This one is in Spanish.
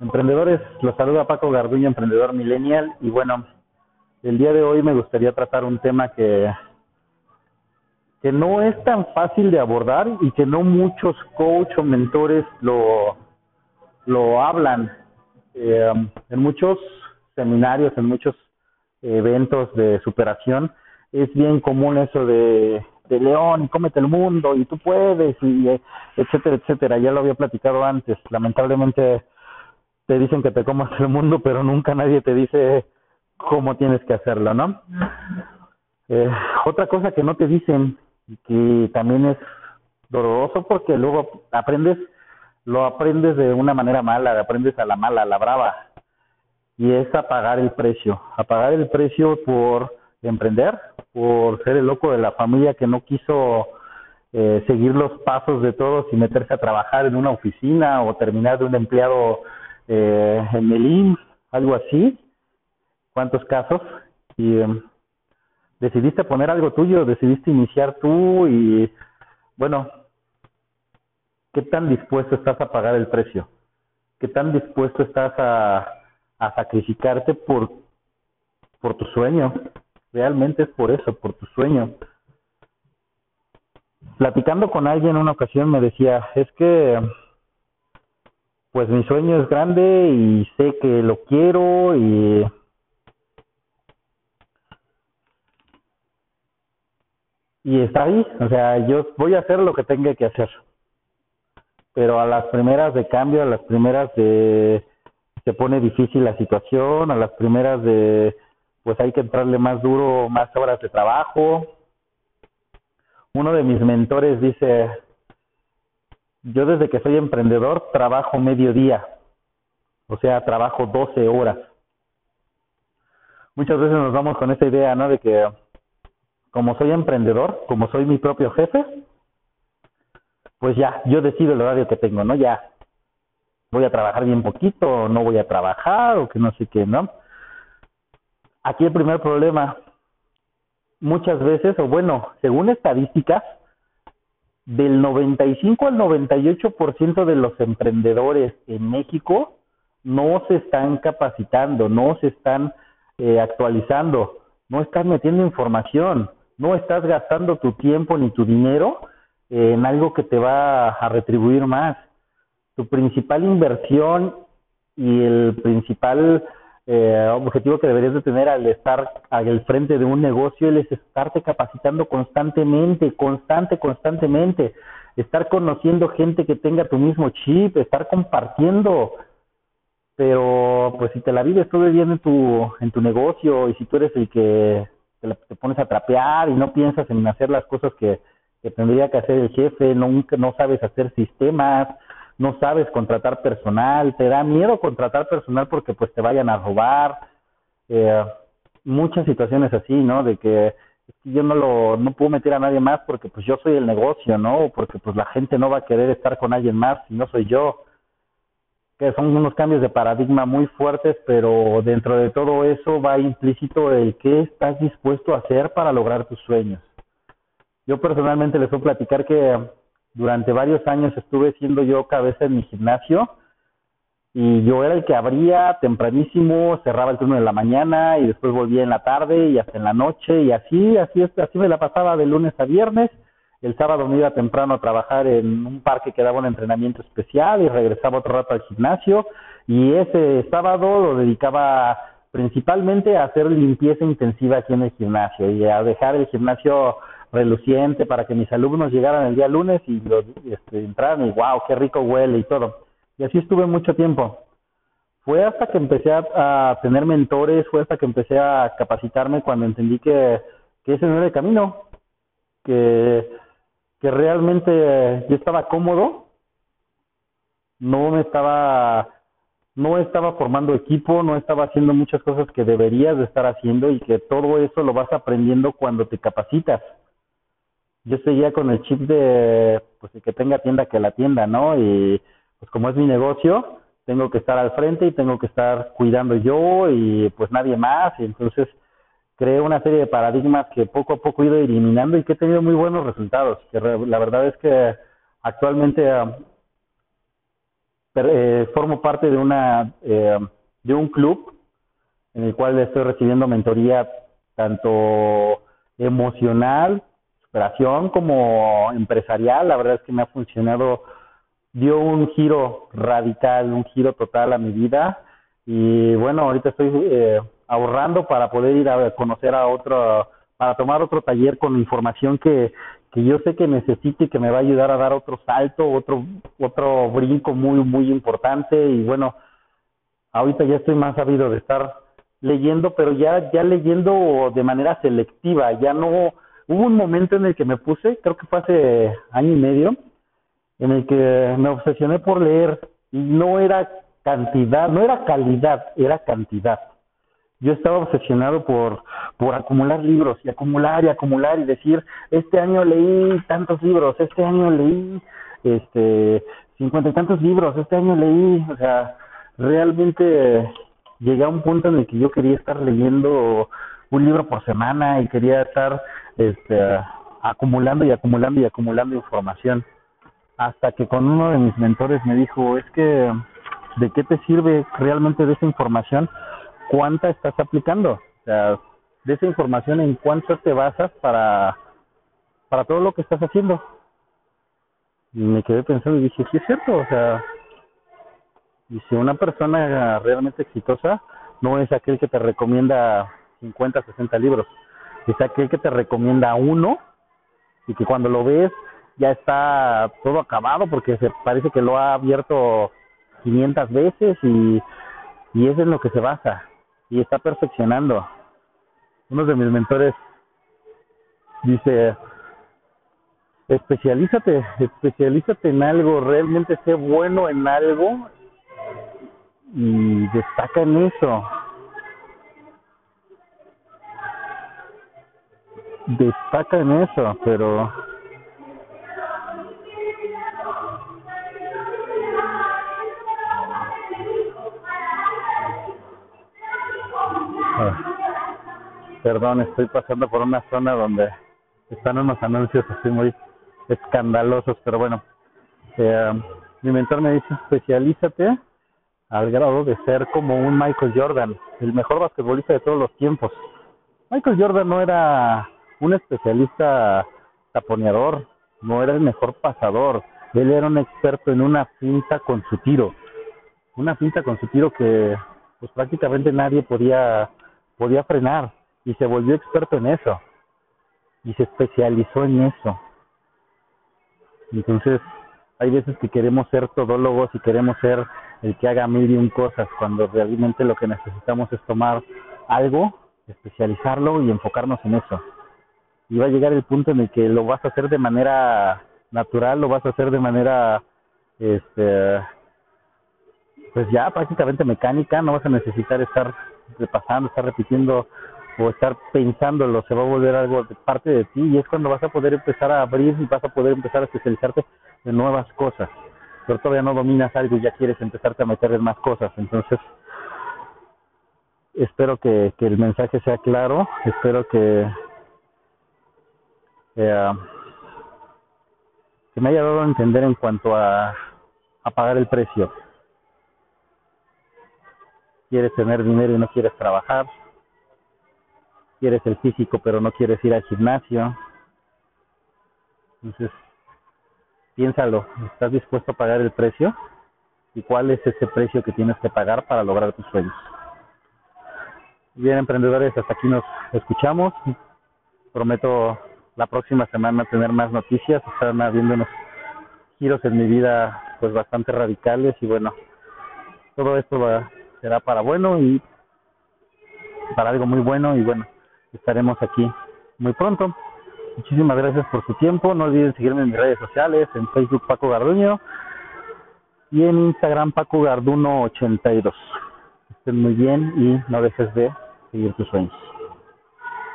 Emprendedores, los saluda Paco Garduño, emprendedor millennial. Y bueno, el día de hoy me gustaría tratar un tema que, que no es tan fácil de abordar y que no muchos coach o mentores lo, lo hablan. Eh, en muchos seminarios, en muchos eventos de superación, es bien común eso de, león y cómete el mundo y tú puedes y etcétera, etcétera. Ya lo había platicado antes. Lamentablemente te dicen que te comas el mundo, pero nunca nadie te dice cómo tienes que hacerlo, ¿no? Eh, otra cosa que no te dicen y que también es doloroso porque luego aprendes, lo aprendes de una manera mala, aprendes a la mala, a la brava, y es a pagar el precio, a pagar el precio por emprender, por ser el loco de la familia que no quiso eh, seguir los pasos de todos y meterse a trabajar en una oficina o terminar de un empleado eh, en el IMSS, algo así. ¿Cuántos casos? Y em, decidiste poner algo tuyo, decidiste iniciar tú y bueno, ¿qué tan dispuesto estás a pagar el precio? ¿Qué tan dispuesto estás a, a sacrificarte por, por tu sueño? Realmente es por eso, por tu sueño. Platicando con alguien en una ocasión me decía, es que pues mi sueño es grande y sé que lo quiero y está ahí, o sea, yo voy a hacer lo que tenga que hacer. Pero a las primeras de cambio, a las primeras de se pone difícil la situación, a las primeras de pues hay que entrarle más duro, más horas de trabajo. Uno de mis mentores dice, yo desde que soy emprendedor trabajo medio día, o sea, trabajo 12 horas. Muchas veces nos vamos con esa idea, ¿no? De que como soy emprendedor, como soy mi propio jefe, pues ya, yo decido el horario que tengo, ¿no? Ya, voy a trabajar bien poquito, o no voy a trabajar, o que no sé qué, ¿no? Aquí el primer problema, muchas veces, o bueno, según estadísticas, del 95 al 98% de los emprendedores en México no se están capacitando, no se están eh, actualizando, no estás metiendo información, no estás gastando tu tiempo ni tu dinero en algo que te va a retribuir más. Tu principal inversión y el principal eh, objetivo que deberías de tener al estar al frente de un negocio es estarte capacitando constantemente, constante, constantemente, estar conociendo gente que tenga tu mismo chip, estar compartiendo, pero pues si te la vives todo día en tu, en tu negocio y si tú eres el que te, te pones a trapear y no piensas en hacer las cosas que, que tendría que hacer el jefe, nunca no sabes hacer sistemas, no sabes contratar personal, te da miedo contratar personal porque pues te vayan a robar, eh, muchas situaciones así, ¿no? De que yo no lo no puedo meter a nadie más porque pues yo soy el negocio, ¿no? Porque pues la gente no va a querer estar con alguien más si no soy yo. Que son unos cambios de paradigma muy fuertes, pero dentro de todo eso va implícito el qué estás dispuesto a hacer para lograr tus sueños. Yo personalmente les voy a platicar que durante varios años estuve siendo yo cabeza en mi gimnasio y yo era el que abría tempranísimo, cerraba el turno de la mañana y después volvía en la tarde y hasta en la noche y así, así, así me la pasaba de lunes a viernes. El sábado me iba temprano a trabajar en un parque que daba un entrenamiento especial y regresaba otro rato al gimnasio y ese sábado lo dedicaba principalmente a hacer limpieza intensiva aquí en el gimnasio y a dejar el gimnasio reluciente para que mis alumnos llegaran el día lunes y los, este, entraran y wow, qué rico huele y todo. Y así estuve mucho tiempo. Fue hasta que empecé a, tener mentores, fue hasta que empecé a capacitarme cuando entendí que, ese no era el camino, que, que realmente yo estaba cómodo, no me estaba no estaba formando equipo, no estaba haciendo muchas cosas que deberías de estar haciendo y que todo eso lo vas aprendiendo cuando te capacitas yo seguía con el chip de, pues el que tenga tienda que la tienda, ¿no? Y pues como es mi negocio, tengo que estar al frente y tengo que estar cuidando yo y pues nadie más. Y entonces creé una serie de paradigmas que poco a poco he ido eliminando y que he tenido muy buenos resultados. Que la verdad es que actualmente eh, formo parte de una eh, de un club en el cual estoy recibiendo mentoría tanto emocional, superación como empresarial. La verdad es que me ha funcionado, dio un giro radical, un giro total a mi vida. Y bueno, ahorita estoy eh, ahorrando para poder ir a conocer a otro, para tomar otro taller con información que, que yo sé que necesito y que me va a ayudar a dar otro salto, otro, otro brinco muy, muy importante. Y bueno, ahorita ya estoy más sabido de estar leyendo, pero ya, ya leyendo de manera selectiva, ya no, hubo un momento en el que me puse, creo que fue hace año y medio, en el que me obsesioné por leer y no era cantidad, no era calidad, era cantidad. Yo estaba obsesionado por, por acumular libros y acumular y acumular y decir, este año leí tantos libros, este año leí este cincuenta y tantos libros, este año leí, o sea, realmente llegué a un punto en el que yo quería estar leyendo un libro por semana y quería estar este, acumulando y acumulando y acumulando información. Hasta que con uno de mis mentores me dijo, es que, ¿de qué te sirve realmente de esa información? ¿Cuánta estás aplicando? O sea, de esa información, ¿en cuánto te basas para, para todo lo que estás haciendo? Y me quedé pensando y dije, sí es cierto, o sea, y si una persona realmente exitosa no es aquel que te recomienda 50, 60 libros, es aquel que te recomienda uno y que cuando lo ves ya está todo acabado porque se parece que lo ha abierto 500 veces y, y eso es en lo que se basa y está perfeccionando. Uno de mis mentores dice, especialízate, especialízate en algo, realmente sé bueno en algo y destaca en eso. Destaca en eso, pero ah, perdón, estoy pasando por una zona donde están unos anuncios así muy escandalosos, pero bueno, eh, mi mentor me dice especialízate al grado de ser como un Michael Jordan, el mejor basquetbolista de todos los tiempos. Michael Jordan no era un especialista taponeador, no era el mejor pasador, él era un experto en una cinta con su tiro, una cinta con su tiro que pues prácticamente nadie podía podía frenar y se volvió experto en eso y se especializó en eso. Entonces, hay veces que queremos ser todólogos y queremos ser el que haga mil un cosas, cuando realmente lo que necesitamos es tomar algo, especializarlo y enfocarnos en eso. Y va a llegar el punto en el que lo vas a hacer de manera natural, lo vas a hacer de manera, este, pues ya prácticamente mecánica, no vas a necesitar estar repasando, estar repitiendo o estar pensándolo, se va a volver algo de parte de ti y es cuando vas a poder empezar a abrir y vas a poder empezar a especializarte en nuevas cosas. Pero todavía no dominas algo y ya quieres empezarte a meter en más cosas. Entonces, espero que, que el mensaje sea claro, espero que, eh, que me haya dado a entender en cuanto a, a pagar el precio. Quieres tener dinero y no quieres trabajar, quieres el físico pero no quieres ir al gimnasio. Entonces, piénsalo, ¿estás dispuesto a pagar el precio? ¿Y cuál es ese precio que tienes que pagar para lograr tus sueños? Bien, emprendedores, hasta aquí nos escuchamos. Prometo la próxima semana tener más noticias. Están habiendo unos giros en mi vida pues bastante radicales y bueno, todo esto va, será para bueno y para algo muy bueno y bueno, estaremos aquí muy pronto. Muchísimas gracias por su tiempo. No olviden seguirme en mis redes sociales, en Facebook Paco Garduño y en Instagram Paco Garduno82. Estén muy bien y no dejes de seguir tus sueños.